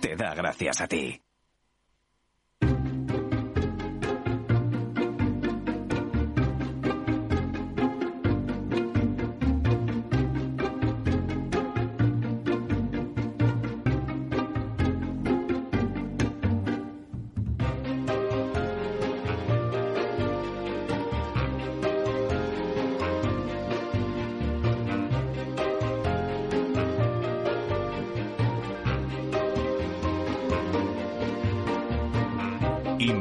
te da gracias a ti.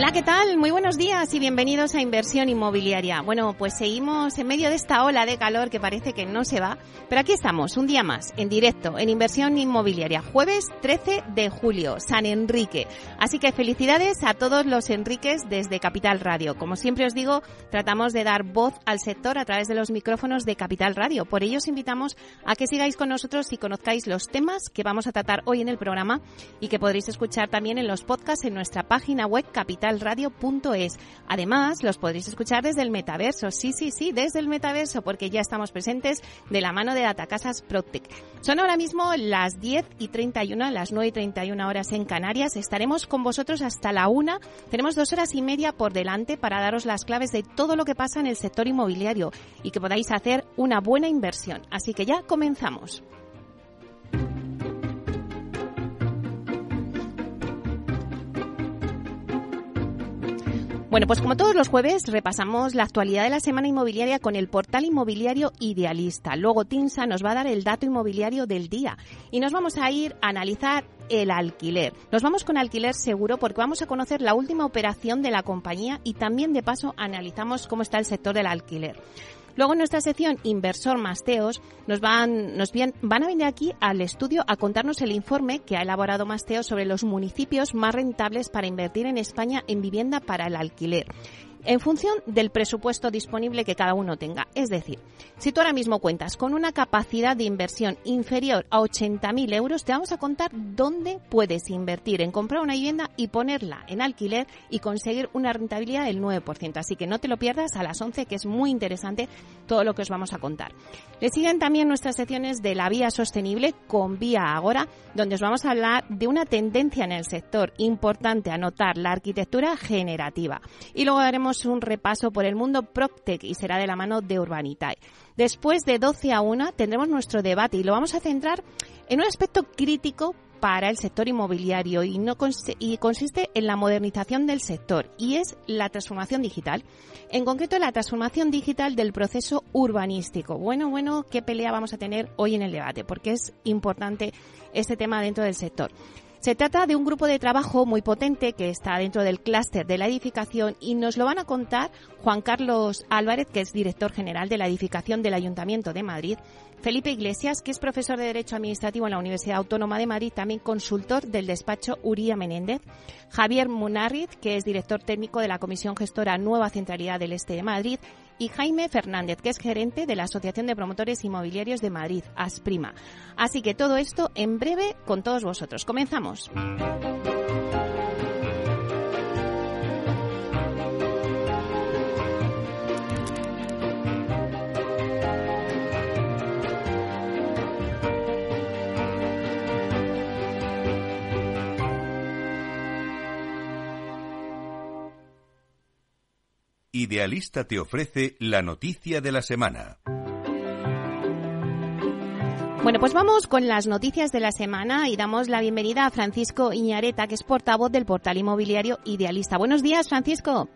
Hola, ¿qué tal? Muy buenos días y bienvenidos a Inversión Inmobiliaria. Bueno, pues seguimos en medio de esta ola de calor que parece que no se va, pero aquí estamos, un día más, en directo, en Inversión Inmobiliaria, jueves 13 de julio, San Enrique. Así que felicidades a todos los Enriques desde Capital Radio. Como siempre os digo, tratamos de dar voz al sector a través de los micrófonos de Capital Radio. Por ello os invitamos a que sigáis con nosotros y conozcáis los temas que vamos a tratar hoy en el programa y que podréis escuchar también en los podcasts en nuestra página web Capital capitalradio.es. Además, los podréis escuchar desde el metaverso. Sí, sí, sí, desde el metaverso, porque ya estamos presentes de la mano de Datacasas Protec. Son ahora mismo las 10 y 31, las 9 y 31 horas en Canarias. Estaremos con vosotros hasta la 1. Tenemos dos horas y media por delante para daros las claves de todo lo que pasa en el sector inmobiliario y que podáis hacer una buena inversión. Así que ya comenzamos. Bueno, pues como todos los jueves repasamos la actualidad de la semana inmobiliaria con el portal inmobiliario Idealista. Luego Tinsa nos va a dar el dato inmobiliario del día y nos vamos a ir a analizar el alquiler. Nos vamos con alquiler seguro porque vamos a conocer la última operación de la compañía y también de paso analizamos cómo está el sector del alquiler. Luego en nuestra sección Inversor Masteos nos van, nos van a venir aquí al estudio a contarnos el informe que ha elaborado Masteos sobre los municipios más rentables para invertir en España en vivienda para el alquiler en función del presupuesto disponible que cada uno tenga. Es decir, si tú ahora mismo cuentas con una capacidad de inversión inferior a 80.000 euros, te vamos a contar dónde puedes invertir en comprar una vivienda y ponerla en alquiler y conseguir una rentabilidad del 9%. Así que no te lo pierdas a las 11, que es muy interesante todo lo que os vamos a contar. Le siguen también nuestras secciones de la vía sostenible con Vía Agora, donde os vamos a hablar de una tendencia en el sector importante a notar, la arquitectura generativa. Y luego un repaso por el mundo PropTech y será de la mano de Urbanitae. Después de 12 a 1 tendremos nuestro debate y lo vamos a centrar en un aspecto crítico para el sector inmobiliario y, no y consiste en la modernización del sector y es la transformación digital. En concreto, la transformación digital del proceso urbanístico. Bueno, bueno, ¿qué pelea vamos a tener hoy en el debate? Porque es importante este tema dentro del sector. Se trata de un grupo de trabajo muy potente que está dentro del clúster de la edificación y nos lo van a contar Juan Carlos Álvarez, que es director general de la edificación del Ayuntamiento de Madrid, Felipe Iglesias, que es profesor de Derecho Administrativo en la Universidad Autónoma de Madrid, también consultor del despacho Uría Menéndez, Javier Munarriz, que es director técnico de la Comisión Gestora Nueva Centralidad del Este de Madrid, y Jaime Fernández, que es gerente de la Asociación de Promotores Inmobiliarios de Madrid, ASPRIMA. Así que todo esto en breve con todos vosotros. Comenzamos. Idealista te ofrece la noticia de la semana. Bueno, pues vamos con las noticias de la semana y damos la bienvenida a Francisco Iñareta, que es portavoz del portal inmobiliario Idealista. Buenos días, Francisco.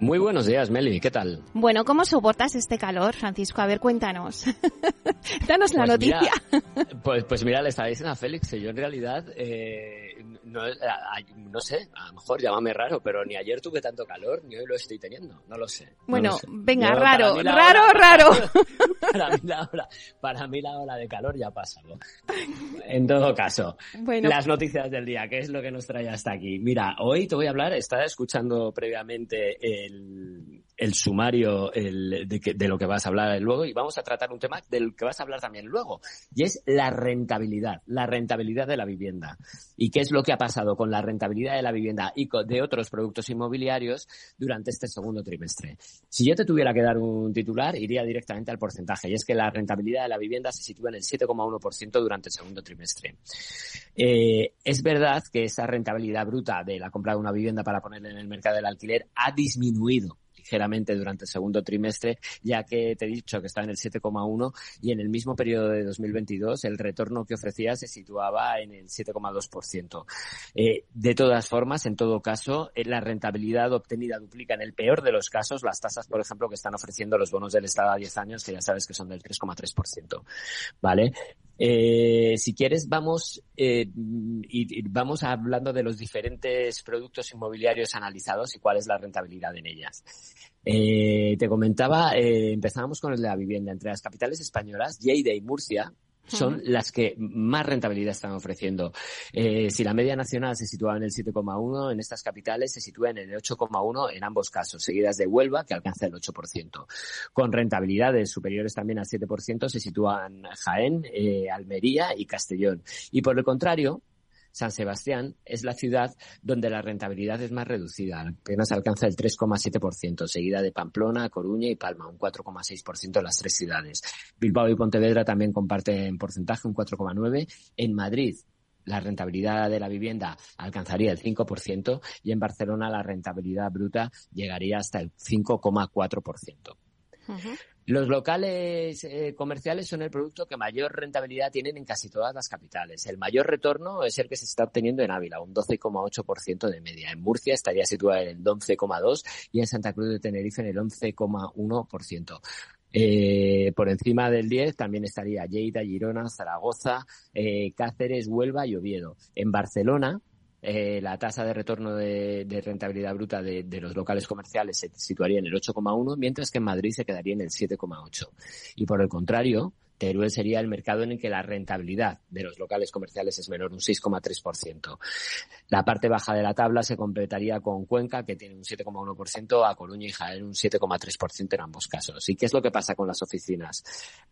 Muy buenos días, Meli, ¿qué tal? Bueno, ¿cómo soportas este calor, Francisco? A ver, cuéntanos. Danos la Pues noticia. mira, pues, pues mira, le estaba diciendo a Félix que yo en realidad, eh, no, a- a- no sé, a lo mejor llámame raro, pero ni ayer tuve tanto calor, ni hoy lo estoy teniendo, no lo sé. no bueno, lo sé. venga, Yo, raro, raro, raro. Para mí, la ola, para mí la ola de calor ya ha pasado. En todo caso, Bueno, las noticias del día, ¿qué es lo que nos trae hasta aquí? Mira, hoy te voy a hablar, estaba escuchando previamente el, el sumario de, que- de lo que vas a hablar luego y vamos a tratar un tema del que vas a hablar también luego, y es la rentabilidad, la rentabilidad de la vivienda. ¿Y qué es lo que ha pasado con la rentabilidad de la vivienda y de otros productos inmobiliarios durante este segundo trimestre? Si yo te tuviera que dar un titular, iría directamente al porcentaje, y es que la rentabilidad de la vivienda se sitúa en el 7,1% durante el segundo trimestre. Eh, es verdad que esa rentabilidad bruta de la compra de una vivienda para ponerla en el mercado del alquiler ha disminuido ligeramente durante el segundo trimestre, ya que te he dicho que estaba en el 7,1 y en el mismo periodo de 2022 el retorno que ofrecía se situaba en el 7,2%. Eh, de todas formas, en todo caso, eh, la rentabilidad obtenida duplica en el peor de los casos las tasas, por ejemplo, que están ofreciendo los bonos del Estado a 10 años, que ya sabes que son del 3,3%. ¿Vale? Eh, si quieres, vamos, eh, vamos hablando de los diferentes productos inmobiliarios analizados y cuál es la rentabilidad en ellas. Eh, te comentaba, eh, empezábamos con el de la vivienda. Entre las capitales españolas, Lleida y Murcia son las que más rentabilidad están ofreciendo. Eh, si la media nacional se situaba en el 7,1, en estas capitales se sitúa en el 8,1 en ambos casos, seguidas de Huelva, que alcanza el 8%. Con rentabilidades superiores también al 7% se sitúan Jaén, eh, Almería y Castellón. Y por el contrario, San Sebastián es la ciudad donde la rentabilidad es más reducida, apenas alcanza el 3,7%, seguida de Pamplona, Coruña y Palma, un 4,6% en las tres ciudades. Bilbao y Pontevedra también comparten porcentaje, un 4,9%. En Madrid, la rentabilidad de la vivienda alcanzaría el 5% y en Barcelona la rentabilidad bruta llegaría hasta el 5,4%. Ujú. Los locales eh, comerciales son el producto que mayor rentabilidad tienen en casi todas las capitales. El mayor retorno es el que se está obteniendo en Ávila, un 12,8% de media. En Murcia estaría situada en el 11,2% y en Santa Cruz de Tenerife en el 11,1%. Eh, por encima del 10 también estaría Lleida, Girona, Zaragoza, eh, Cáceres, Huelva y Oviedo. En Barcelona, eh, la tasa de retorno de, rentabilidad bruta de, de los locales comerciales se situaría en el 8,1, mientras que en Madrid se quedaría en el 7,8. Y por el contrario, Teruel sería el mercado en el que la rentabilidad de los locales comerciales es menor, un 6,3%. La parte baja de la tabla se completaría con Cuenca, que tiene un 7,1%, a Coruña y Jaén un 7,3% en ambos casos. ¿Y qué es lo que pasa con las oficinas?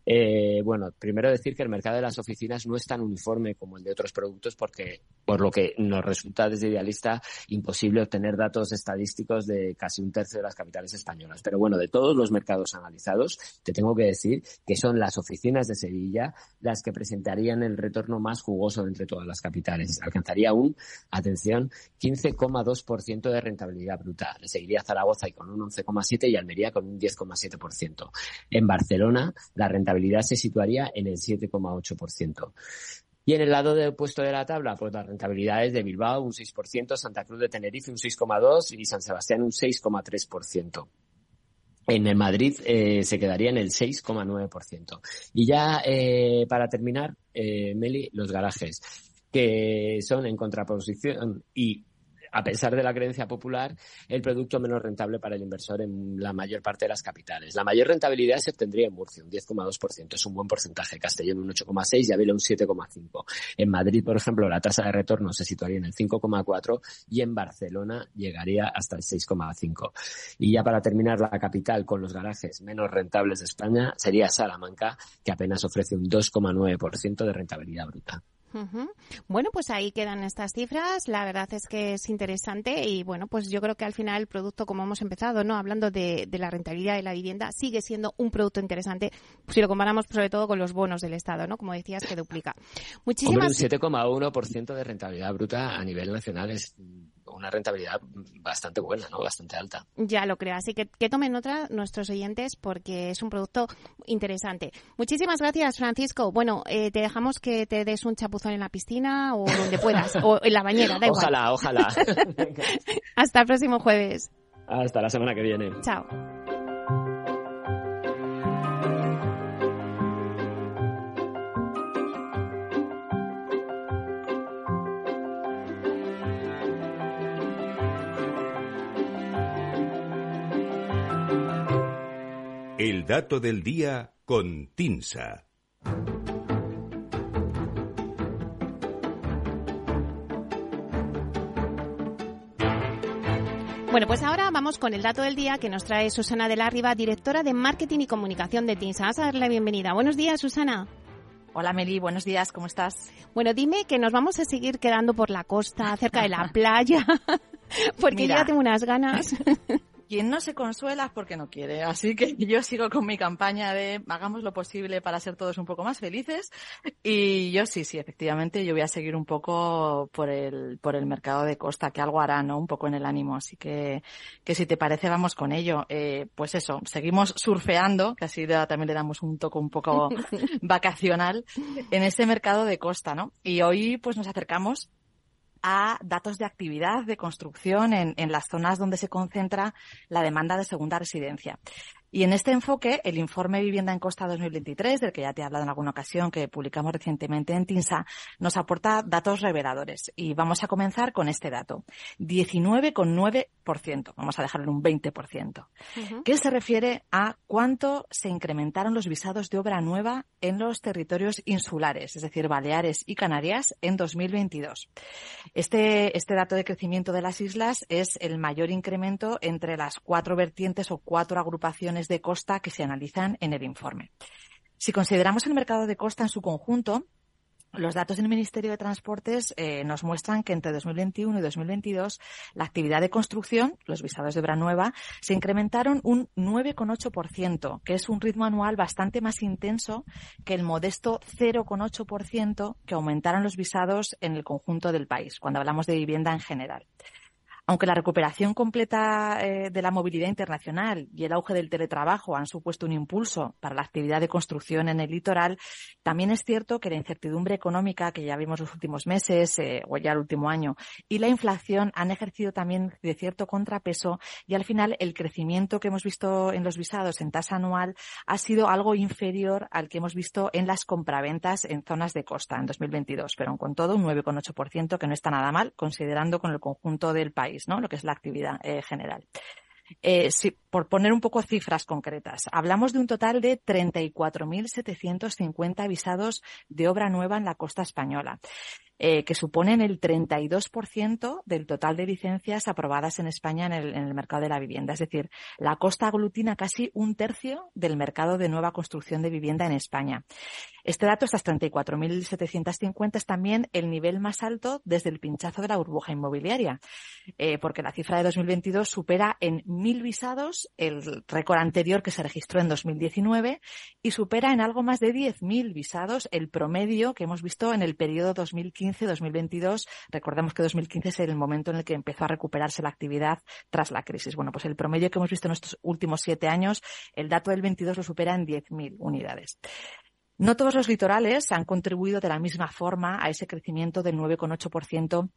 Eh, bueno, primero decir que el mercado de las oficinas no es tan uniforme como el de otros productos porque, por lo que nos resulta desde Idealista imposible obtener datos estadísticos de casi un tercio de las capitales españolas. Pero bueno, de todos los mercados analizados, te tengo que decir que son las oficinas de Sevilla las que presentarían el retorno más jugoso entre todas las capitales. Alcanzaría un, atención, 15,2% de rentabilidad bruta. Seguiría Zaragoza y con un 11,7% y Almería con un 10,7%. En Barcelona, la rentabilidad se situaría en el 7,8%. Y en el lado opuesto de la tabla, pues las rentabilidades de Bilbao un 6%, Santa Cruz de Tenerife un 6,2% y San Sebastián un 6,3%. En el Madrid eh, se quedaría en el 6,9%. Y ya eh, para terminar, eh, Meli, los garajes, que son en contraposición y a pesar de la creencia popular, el producto menos rentable para el inversor en la mayor parte de las capitales. La mayor rentabilidad se obtendría en Murcia, un 10,2%, es un buen porcentaje. Castellón un 8,6% y Ávila un 7,5%. En Madrid, por ejemplo, la tasa de retorno se situaría en el 5,4% y en Barcelona llegaría hasta el 6,5%. Y ya para terminar, la capital con los garajes menos rentables de España sería Salamanca, que apenas ofrece un 2,9% de rentabilidad bruta. Bueno, pues ahí quedan estas cifras. La verdad es que es interesante y bueno, pues yo creo que al final el producto, como hemos empezado, no hablando de, de la rentabilidad de la vivienda, sigue siendo un producto interesante si lo comparamos sobre todo con los bonos del Estado, ¿no? Como decías, que duplica. Hombre, un Muchísimas 7,1% de rentabilidad bruta a nivel nacional es una rentabilidad bastante buena, ¿no? Bastante alta. Ya lo creo. Así que que tomen otra nuestros oyentes porque es un producto interesante. Muchísimas gracias, Francisco. Bueno, eh, te dejamos que te des un chapuzón en la piscina o donde puedas, o en la bañera, da igual. Ojalá, ojalá. Hasta el próximo jueves. Hasta la semana que viene. Chao. El dato del día con Tinsa. Bueno, pues ahora vamos con el dato del día que nos trae Susana de la Riva, directora de Marketing y Comunicación de TINSA. Vamos a darle la bienvenida. Buenos días, Susana. Hola Meli, buenos días, ¿cómo estás? Bueno, dime que nos vamos a seguir quedando por la costa, cerca de la playa, porque ya tengo unas ganas. quien no se consuela es porque no quiere. Así que yo sigo con mi campaña de hagamos lo posible para ser todos un poco más felices. Y yo sí, sí, efectivamente, yo voy a seguir un poco por el, por el mercado de costa, que algo hará, ¿no? Un poco en el ánimo. Así que, que si te parece, vamos con ello. Eh, pues eso, seguimos surfeando, que así también le damos un toque un poco vacacional en ese mercado de costa, ¿no? Y hoy, pues nos acercamos a datos de actividad de construcción en, en las zonas donde se concentra la demanda de segunda residencia. Y en este enfoque, el informe Vivienda en Costa 2023, del que ya te he hablado en alguna ocasión, que publicamos recientemente en TINSA, nos aporta datos reveladores. Y vamos a comenzar con este dato. 19,9%. Vamos a dejarlo en un 20%. Que se refiere a cuánto se incrementaron los visados de obra nueva en los territorios insulares, es decir, Baleares y Canarias, en 2022. Este, este dato de crecimiento de las islas es el mayor incremento entre las cuatro vertientes o cuatro agrupaciones de costa que se analizan en el informe. Si consideramos el mercado de costa en su conjunto, los datos del Ministerio de Transportes eh, nos muestran que entre 2021 y 2022 la actividad de construcción, los visados de obra nueva, se incrementaron un 9,8%, que es un ritmo anual bastante más intenso que el modesto 0,8% que aumentaron los visados en el conjunto del país, cuando hablamos de vivienda en general. Aunque la recuperación completa eh, de la movilidad internacional y el auge del teletrabajo han supuesto un impulso para la actividad de construcción en el litoral, también es cierto que la incertidumbre económica que ya vimos los últimos meses eh, o ya el último año y la inflación han ejercido también de cierto contrapeso y al final el crecimiento que hemos visto en los visados en tasa anual ha sido algo inferior al que hemos visto en las compraventas en zonas de costa en 2022, pero con todo un 9,8% que no está nada mal considerando con el conjunto del país. Lo que es la actividad eh, general. Eh, por poner un poco cifras concretas, hablamos de un total de 34.750 visados de obra nueva en la costa española. Eh, que suponen el 32% del total de licencias aprobadas en España en el, mercado de la vivienda. Es decir, la costa aglutina casi un tercio del mercado de nueva construcción de vivienda en España. Este dato, estas 34.750, es también el nivel más alto desde el pinchazo de la burbuja inmobiliaria, eh, porque la cifra de 2022 supera en mil visados el récord anterior que se registró en 2019 y supera en algo más de 10.000 visados el promedio que hemos visto en el periodo 2015 2022 Recordemos que 2015 es el momento en el que empezó a recuperarse la actividad tras la crisis. Bueno, pues el promedio que hemos visto en estos últimos siete años, el dato del 22 lo supera en 10.000 unidades. No todos los litorales han contribuido de la misma forma a ese crecimiento del 9,8%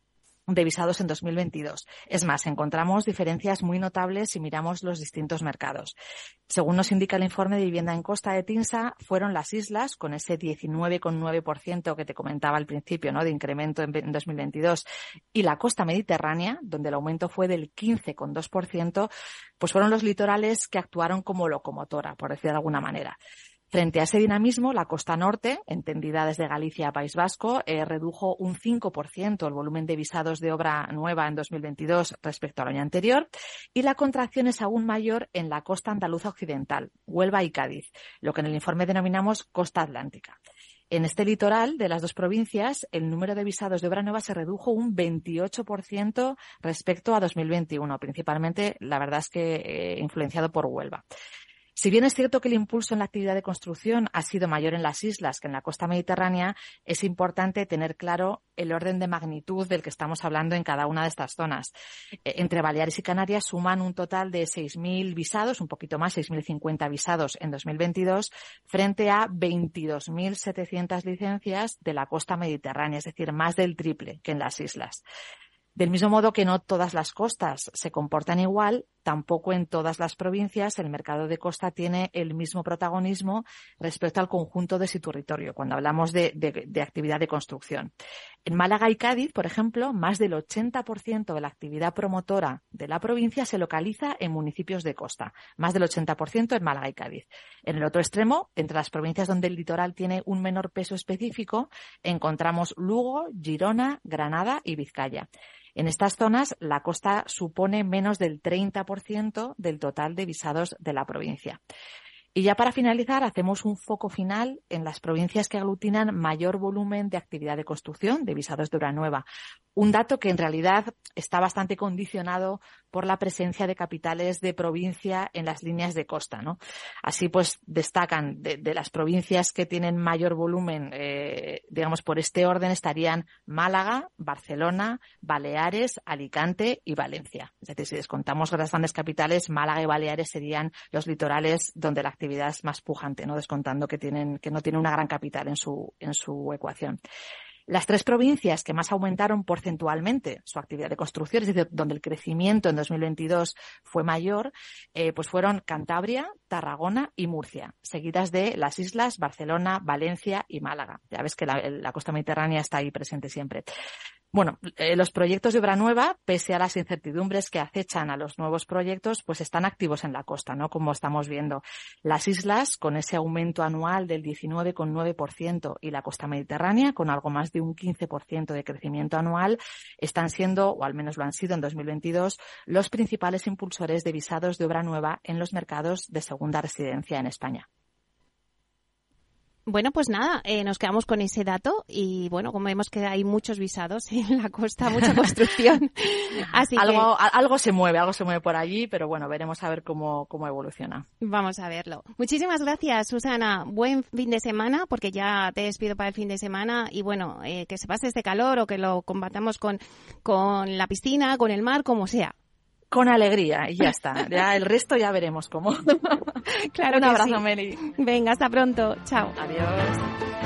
de visados en 2022. Es más, encontramos diferencias muy notables si miramos los distintos mercados. Según nos indica el informe de vivienda en costa de Tinsa, fueron las islas, con ese 19,9% que te comentaba al principio, ¿no? de incremento en 2022, y la costa mediterránea, donde el aumento fue del 15,2%, pues fueron los litorales que actuaron como locomotora, por decir de alguna manera. Frente a ese dinamismo, la costa norte, entendida desde Galicia a País Vasco, eh, redujo un 5% el volumen de visados de obra nueva en 2022 respecto al año anterior y la contracción es aún mayor en la costa andaluza occidental, Huelva y Cádiz, lo que en el informe denominamos costa atlántica. En este litoral de las dos provincias, el número de visados de obra nueva se redujo un 28% respecto a 2021, principalmente, la verdad es que eh, influenciado por Huelva. Si bien es cierto que el impulso en la actividad de construcción ha sido mayor en las islas que en la costa mediterránea, es importante tener claro el orden de magnitud del que estamos hablando en cada una de estas zonas. E, entre Baleares y Canarias suman un total de 6.000 visados, un poquito más, 6.050 visados en 2022, frente a 22.700 licencias de la costa mediterránea, es decir, más del triple que en las islas. Del mismo modo que no todas las costas se comportan igual, tampoco en todas las provincias el mercado de costa tiene el mismo protagonismo respecto al conjunto de su territorio, cuando hablamos de, de actividad de construcción. En Málaga y Cádiz, por ejemplo, más del 80% de la actividad promotora de la provincia se localiza en municipios de costa, más del 80% en Málaga y Cádiz. En el otro extremo, entre las provincias donde el litoral tiene un menor peso específico, encontramos Lugo, Girona, Granada y Vizcaya. En estas zonas, la costa supone menos del 30% del total de visados de la provincia. Y ya para finalizar, hacemos un foco final en las provincias que aglutinan mayor volumen de actividad de construcción de visados de obra nueva. Un dato que en realidad está bastante condicionado por la presencia de capitales de provincia en las líneas de costa. ¿no? Así pues destacan de, las provincias que tienen mayor volumen, eh, digamos por este orden, estarían Málaga, Barcelona, Baleares, Alicante y Valencia. Es decir, si descontamos las grandes capitales, Málaga y Baleares serían los litorales donde la actividad es más pujante, ¿no? descontando que, tienen, que no tienen una gran capital en su, en su ecuación. Las tres provincias que más aumentaron porcentualmente su actividad de construcción, es decir, donde el crecimiento en 2022 fue mayor, eh, pues fueron Cantabria, Tarragona y Murcia, seguidas de las islas Barcelona, Valencia y Málaga. Ya ves que la costa mediterránea está ahí presente siempre. Bueno, eh, los proyectos de obra nueva, pese a las incertidumbres que acechan a los nuevos proyectos, pues están activos en la costa, ¿no? Como estamos viendo. Las islas, con ese aumento anual del 19,9% y la costa mediterránea, con algo más de un 15% de crecimiento anual, están siendo, o al menos lo han sido en 2022, los principales impulsores de visados de obra nueva en los mercados de segunda residencia en España. Bueno, pues nada, eh, nos quedamos con ese dato y bueno, como vemos que hay muchos visados en la costa, mucha construcción. Así algo, algo se mueve, algo se mueve por allí, pero bueno, veremos a ver cómo, cómo evoluciona. Vamos a verlo. Muchísimas gracias, Susana. Buen fin de semana, porque ya te despido para el fin de semana y bueno, eh, que se pase este calor o que lo combatamos con, con la piscina, con el mar, como sea con alegría y ya está. Ya el resto ya veremos cómo. claro. Un abrazo, Meli. Venga, hasta pronto. Chao. Adiós.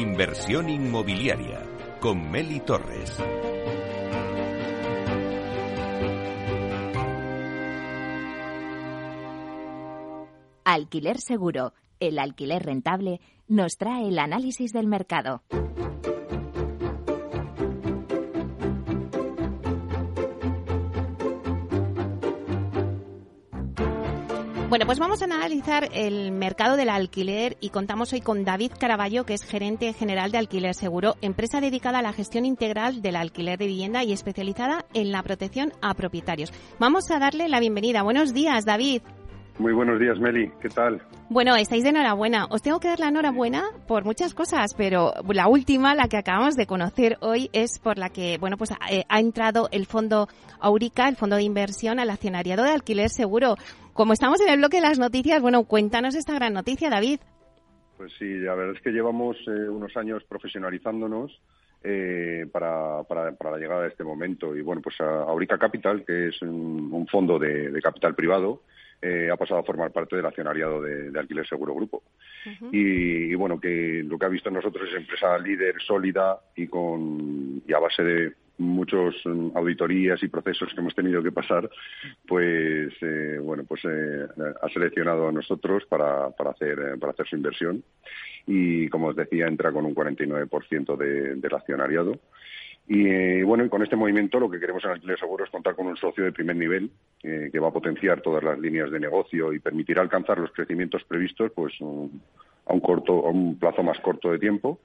Inversión inmobiliaria con Meli Torres. Alquiler Seguro, el alquiler rentable, nos trae el análisis del mercado. Bueno, pues vamos a analizar el mercado del alquiler y contamos hoy con David Caraballo, que es gerente general de Alquiler Seguro, empresa dedicada a la gestión integral del alquiler de vivienda y especializada en la protección a propietarios. Vamos a darle la bienvenida. Buenos días, David. Muy buenos días, Meli. ¿Qué tal? Bueno, estáis de enhorabuena. Os tengo que dar la enhorabuena por muchas cosas, pero la última, la que acabamos de conocer hoy, es por la que, bueno, pues ha, eh, ha entrado el fondo Aurica, el fondo de inversión al accionariado de alquiler seguro. Como estamos en el bloque de las noticias, bueno, cuéntanos esta gran noticia, David. Pues sí, la verdad es que llevamos eh, unos años profesionalizándonos eh, para, para, la llegada de este momento. Y bueno, pues Aurica Capital, que es un, fondo de, capital privado, eh, ha pasado a formar parte del accionariado de, Alquiler Seguro Grupo. y, bueno, que lo que ha visto en nosotros es empresa líder, sólida y, con, y a base de muchos mm, auditorías y procesos que hemos tenido que pasar, pues eh, bueno, pues eh, ha seleccionado a nosotros para, para hacer eh, para hacer su inversión y como os decía entra con un 49% de, del accionariado. Y bueno, y con este movimiento lo que queremos en Alquiler Seguro es contar con un socio de primer nivel que va a potenciar todas las líneas de negocio y permitirá alcanzar los crecimientos previstos pues a un corto a un plazo más corto de tiempo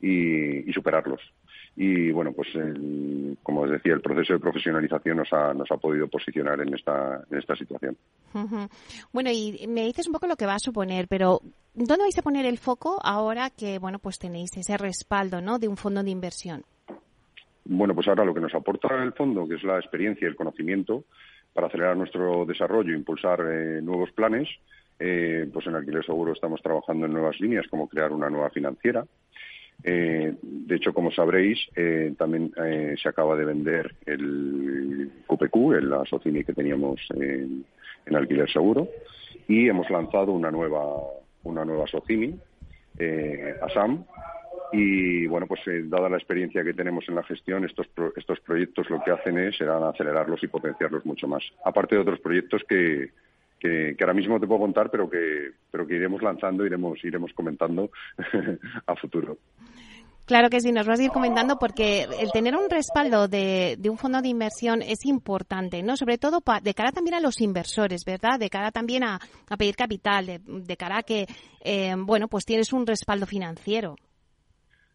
y superarlos. Y bueno, pues como os decía, el proceso de profesionalización nos ha, nos ha podido posicionar en esta, en esta situación. Bueno, y me dices un poco lo que va a suponer, pero ¿dónde vais a poner el foco ahora que bueno pues tenéis ese respaldo ¿no? de un fondo de inversión? Bueno, pues ahora lo que nos aporta el fondo, que es la experiencia y el conocimiento para acelerar nuestro desarrollo e impulsar eh, nuevos planes, eh, pues en Alquiler Seguro estamos trabajando en nuevas líneas, como crear una nueva financiera, eh, de hecho, como sabréis, eh, también eh, se acaba de vender el QPQ, el Socimi que teníamos en, alquiler seguro, y hemos lanzado una nueva una nueva Socimi, ASAM, y bueno, pues dada la experiencia que tenemos en la gestión, estos, estos proyectos lo que hacen es serán acelerarlos y potenciarlos mucho más. Aparte de otros proyectos que, que, ahora mismo te puedo contar, pero que, pero que iremos lanzando, iremos, iremos comentando a futuro. Claro que sí, nos vas a ir comentando porque el tener un respaldo de, un fondo de inversión es importante, ¿no? Sobre todo de cara también a los inversores, ¿verdad? De cara también a, pedir capital, de, cara a que, eh, bueno, pues tienes un respaldo financiero.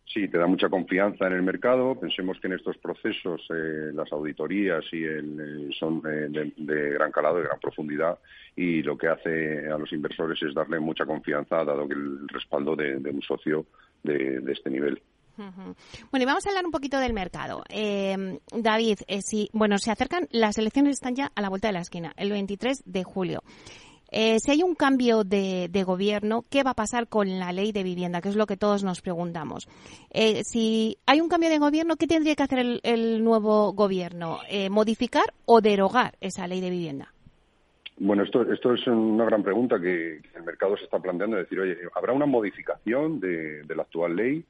Sí, te da mucha confianza en el mercado. Pensemos que en estos procesos eh, las auditorías y el, eh, son de, gran calado, de gran profundidad, y lo que hace a los inversores es darle mucha confianza, dado que el respaldo de, un socio de este nivel. Bueno, y vamos a hablar un poquito del mercado. Eh, David, eh, si, bueno, se acercan, las elecciones están ya a la vuelta de la esquina, el 23 de julio. Eh, si hay un cambio de, gobierno, ¿qué va a pasar con la ley de vivienda? Que es lo que todos nos preguntamos. si hay un cambio de gobierno, ¿qué tendría que hacer el, el nuevo gobierno? ¿Modificar o derogar esa ley de vivienda? Bueno, esto, esto es una gran pregunta que el mercado se está planteando. Es decir, oye, ¿habrá una modificación de, la actual ley?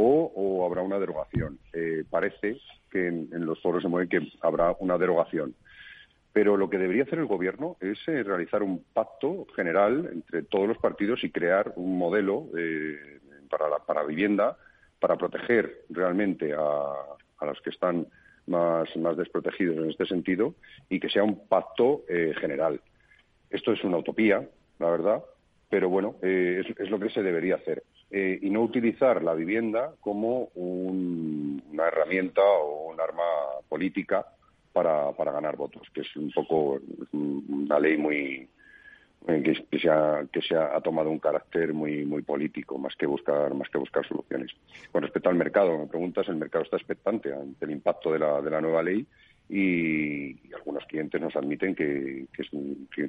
o, habrá una derogación. Eh, parece que en, los foros se mueve que habrá una derogación. Pero lo que debería hacer el Gobierno es eh, realizar un pacto general entre todos los partidos y crear un modelo eh, para, la, para vivienda para proteger realmente a, a los que están más, más, desprotegidos en este sentido y que sea un pacto general. Esto es una utopía, la verdad, pero bueno, es, lo que se debería hacer. Eh, y no utilizar la vivienda como una herramienta o un arma política para, para ganar votos, que es un poco una ley muy eh, que, que, se ha, que se ha, tomado un carácter muy muy político más que buscar más que buscar soluciones. Con respecto al mercado, me preguntas, el mercado está expectante ante el impacto de la, de la nueva ley y, algunos clientes nos admiten que,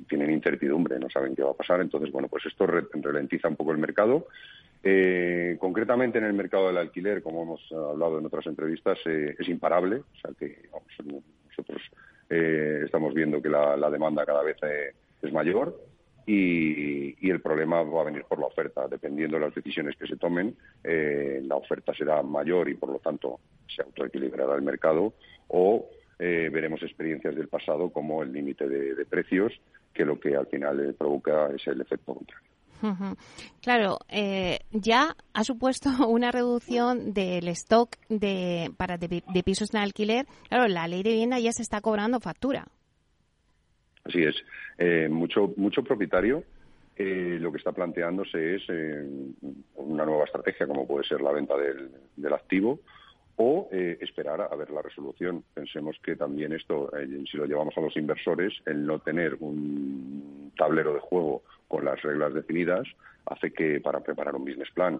tienen incertidumbre, no saben qué va a pasar. Entonces, bueno, pues esto ralentiza un poco el mercado. Eh, concretamente en el mercado del alquiler, como hemos hablado en otras entrevistas, eh, es imparable. O sea que nosotros eh, estamos viendo que la, demanda cada vez es mayor y, el problema va a venir por la oferta. Dependiendo de las decisiones que se tomen, la oferta será mayor y por lo tanto se autoequilibrará el mercado o eh, veremos experiencias del pasado como el límite de, precios, que lo que al final provoca es el efecto contrario. Claro, eh, ya ha supuesto una reducción del stock de, para de, pisos en alquiler. Claro, la ley de vivienda ya se está cobrando factura. Así es. Eh, mucho, mucho propietario lo que está planteándose es una nueva estrategia, como puede ser la venta del, del activo o eh, esperar a ver la resolución. Pensemos que también esto, eh, si lo llevamos a los inversores, el no tener un tablero de juego con las reglas definidas hace que para preparar un business plan,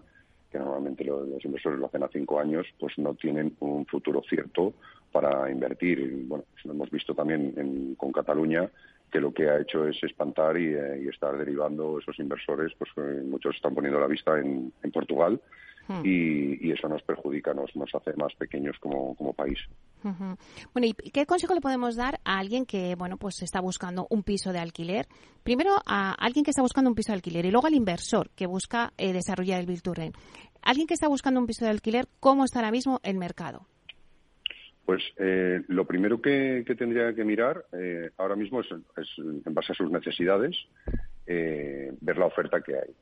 que normalmente los inversores lo hacen a cinco años, pues no tienen un futuro cierto para invertir. bueno, pues lo hemos visto también con Cataluña, que lo que ha hecho es espantar y, eh, estar derivando esos inversores, pues muchos están poniendo la vista en Portugal Hmm. y, eso nos perjudica, nos, nos hace más pequeños como, como país. Bueno, ¿y qué consejo le podemos dar a alguien que, bueno, pues está buscando un piso de alquiler? Primero a alguien que está buscando un piso de alquiler y luego al inversor que busca eh, desarrollar el Virturen. Alguien que está buscando un piso de alquiler, ¿cómo está ahora mismo el mercado? Pues eh, lo primero que, tendría que mirar eh, ahora mismo es, en base a sus necesidades, ver la oferta que hay.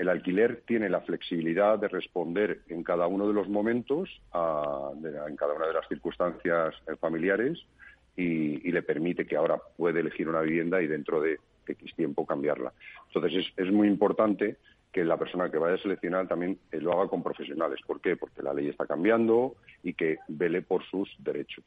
El alquiler tiene la flexibilidad de responder en cada uno de los momentos, en cada una de las circunstancias eh, familiares y, le permite que ahora puede elegir una vivienda y dentro de X tiempo cambiarla. Entonces es, muy importante que la persona que vaya a seleccionar también eh, lo haga con profesionales. ¿Por qué? Porque la ley está cambiando y que vele por sus derechos.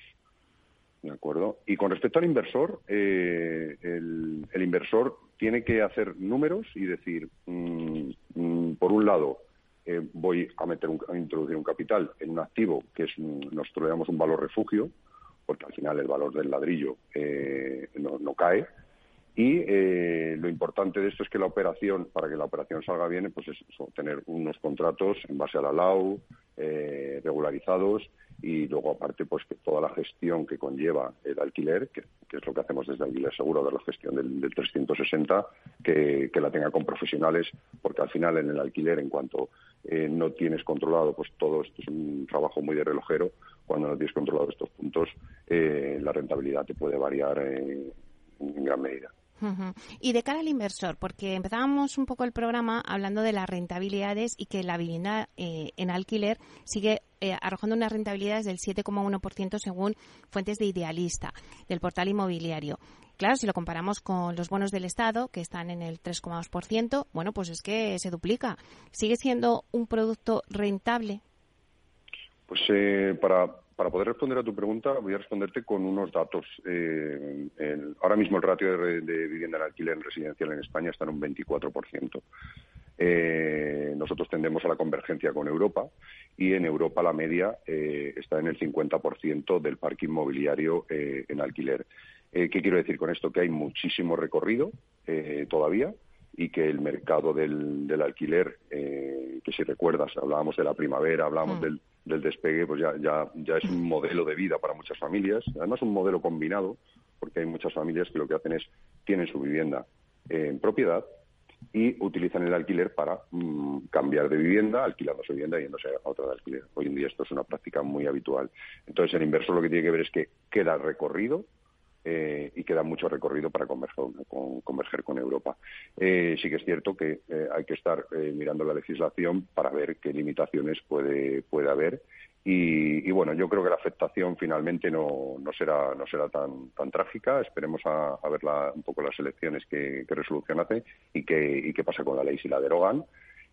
¿De acuerdo? Y con respecto al inversor, eh, el, inversor tiene que hacer números y decir, mm, mm, por un lado, eh, voy a, meter a introducir un capital en un activo que es, nosotros le damos un valor refugio, porque al final el valor del ladrillo no cae, y eh, lo importante de esto es que la operación, para que la operación salga bien, pues es tener unos contratos en base a la LAU, eh, regularizados y luego aparte pues que toda la gestión que conlleva el alquiler, que, es lo que hacemos desde Alquiler Seguro, de la gestión del, 360, que, la tenga con profesionales, porque al final en el alquiler, en cuanto eh, no tienes controlado, pues todo esto es un trabajo muy de relojero, cuando no tienes controlado estos puntos, la rentabilidad te puede variar en gran medida. Y de cara al inversor, porque empezábamos un poco el programa hablando de las rentabilidades y que la vivienda eh, en alquiler sigue eh, arrojando unas rentabilidades del 7,1% según fuentes de Idealista, del portal inmobiliario. Claro, si lo comparamos con los bonos del Estado, que están en el 3,2%, bueno, pues es que se duplica. ¿Sigue siendo un producto rentable? Pues eh, para, para poder responder a tu pregunta, voy a responderte con unos datos. Eh, ahora mismo el ratio de, vivienda en alquiler en residencial en España está en un 24%. Eh, nosotros tendemos a la convergencia con Europa y en Europa la media eh, está en el 50% del parque inmobiliario en alquiler. ¿Qué quiero decir con esto? Que hay muchísimo recorrido todavía y que el mercado del, alquiler, que si recuerdas, hablábamos de la primavera, hablábamos mm. del del despegue, pues ya, ya, ya es un modelo de vida para muchas familias, además un modelo combinado, porque hay muchas familias que lo que hacen es, tienen su vivienda en propiedad y utilizan el alquiler para mm, cambiar de vivienda, alquilando su vivienda y yéndose a otra de alquiler. Hoy en día esto es una práctica muy habitual. Entonces el inversor lo que tiene que ver es que queda recorrido eh, y queda mucho recorrido para converger con, converger con Europa. Eh, sí que es cierto que eh, hay que estar mirando la legislación para ver qué limitaciones puede, puede haber. Y, bueno, yo creo que la afectación finalmente no, no será no será tan tan trágica. Esperemos a, ver un poco las elecciones que, resolución hace y qué, y qué pasa con la ley si la derogan.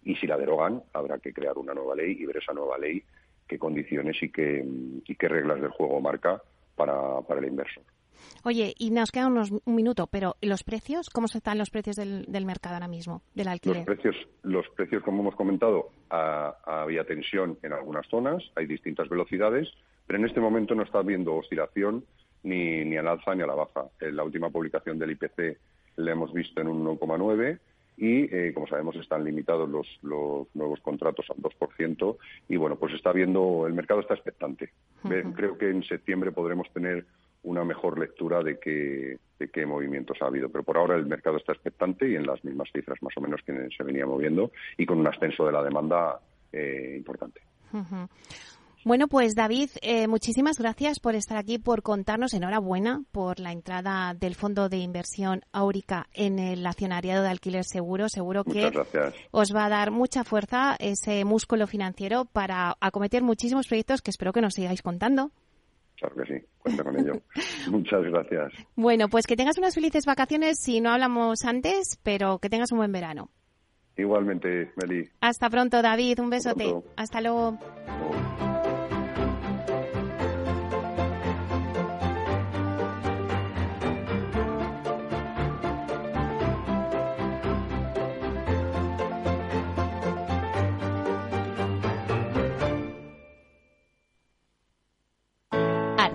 Y si la derogan, habrá que crear una nueva ley y ver esa nueva ley qué condiciones y qué, y qué reglas del juego marca para, para el inversor. Oye, y nos queda unos, un minuto, pero ¿los precios? ¿Cómo están los precios del, mercado ahora mismo, del alquiler? Los precios, los precios como hemos comentado, había tensión en algunas zonas, hay distintas velocidades, pero en este momento no está habiendo oscilación ni, ni al alza ni a la baja. En la última publicación del IPC le hemos visto en un 1,9 y, eh, como sabemos, están limitados los, los, nuevos contratos al 2% y, bueno, pues está viendo, el mercado está expectante. Creo que en septiembre podremos tener una mejor lectura de qué, de qué movimientos ha habido. Pero por ahora el mercado está expectante y en las mismas cifras más o menos que se venía moviendo y con un ascenso de la demanda eh, importante. Bueno, pues David, eh, muchísimas gracias por estar aquí, por contarnos. Enhorabuena por la entrada del Fondo de Inversión Áurica en el accionariado de alquiler seguro. Seguro que os va a dar mucha fuerza ese músculo financiero para acometer muchísimos proyectos que espero que nos sigáis contando. Claro que sí, cuenta con ello. Muchas gracias. Bueno, pues que tengas unas felices vacaciones si no hablamos antes, pero que tengas un buen verano. Igualmente, Meli. Hasta pronto, David. Un besote. Hasta luego.